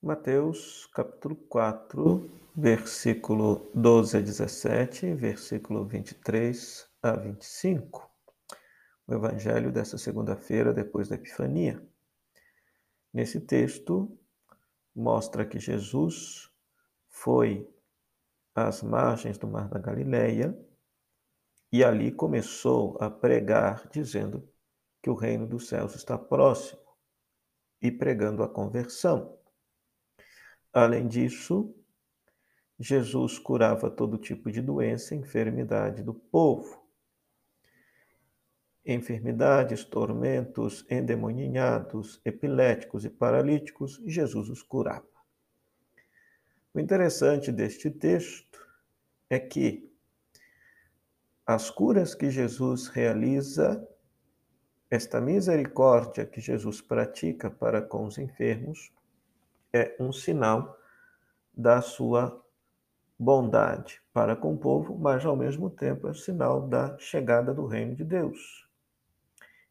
Mateus capítulo 4, versículo 12 a 17, versículo 23 a 25. O evangelho dessa segunda-feira depois da Epifania. Nesse texto mostra que Jesus foi às margens do Mar da Galileia e ali começou a pregar dizendo que o reino dos céus está próximo e pregando a conversão. Além disso, Jesus curava todo tipo de doença e enfermidade do povo. Enfermidades, tormentos, endemoninhados, epiléticos e paralíticos, Jesus os curava. O interessante deste texto é que as curas que Jesus realiza, esta misericórdia que Jesus pratica para com os enfermos, é um sinal da sua bondade para com o povo, mas ao mesmo tempo é sinal da chegada do reino de Deus.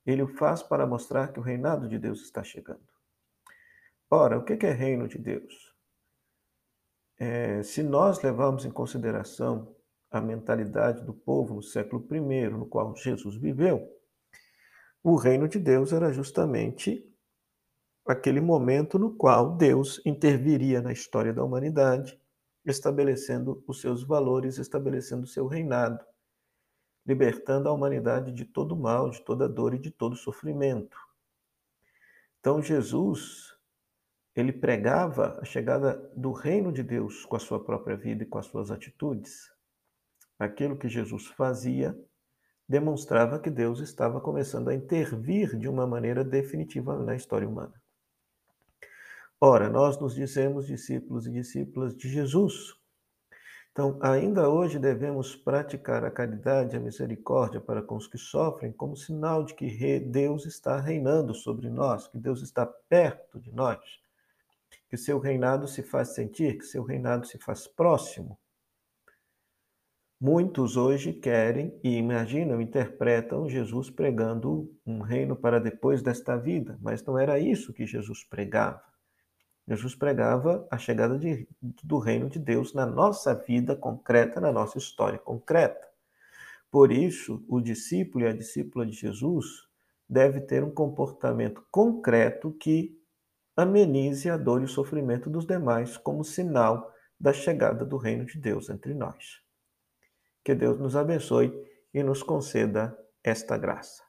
Ele o faz para mostrar que o reinado de Deus está chegando. Ora, o que é reino de Deus? É, se nós levarmos em consideração a mentalidade do povo no século I, no qual Jesus viveu, o reino de Deus era justamente aquele momento no qual Deus interviria na história da humanidade, estabelecendo os seus valores, estabelecendo o seu reinado, libertando a humanidade de todo mal, de toda dor e de todo sofrimento. Então Jesus, ele pregava a chegada do reino de Deus com a sua própria vida e com as suas atitudes. Aquilo que Jesus fazia demonstrava que Deus estava começando a intervir de uma maneira definitiva na história humana. Ora, nós nos dizemos discípulos e discípulas de Jesus. Então, ainda hoje devemos praticar a caridade e a misericórdia para com os que sofrem, como sinal de que Deus está reinando sobre nós, que Deus está perto de nós, que seu reinado se faz sentir, que seu reinado se faz próximo. Muitos hoje querem e imaginam, interpretam Jesus pregando um reino para depois desta vida, mas não era isso que Jesus pregava. Jesus pregava a chegada de, do reino de Deus na nossa vida concreta, na nossa história concreta. Por isso, o discípulo e a discípula de Jesus deve ter um comportamento concreto que amenize a dor e o sofrimento dos demais como sinal da chegada do reino de Deus entre nós. Que Deus nos abençoe e nos conceda esta graça.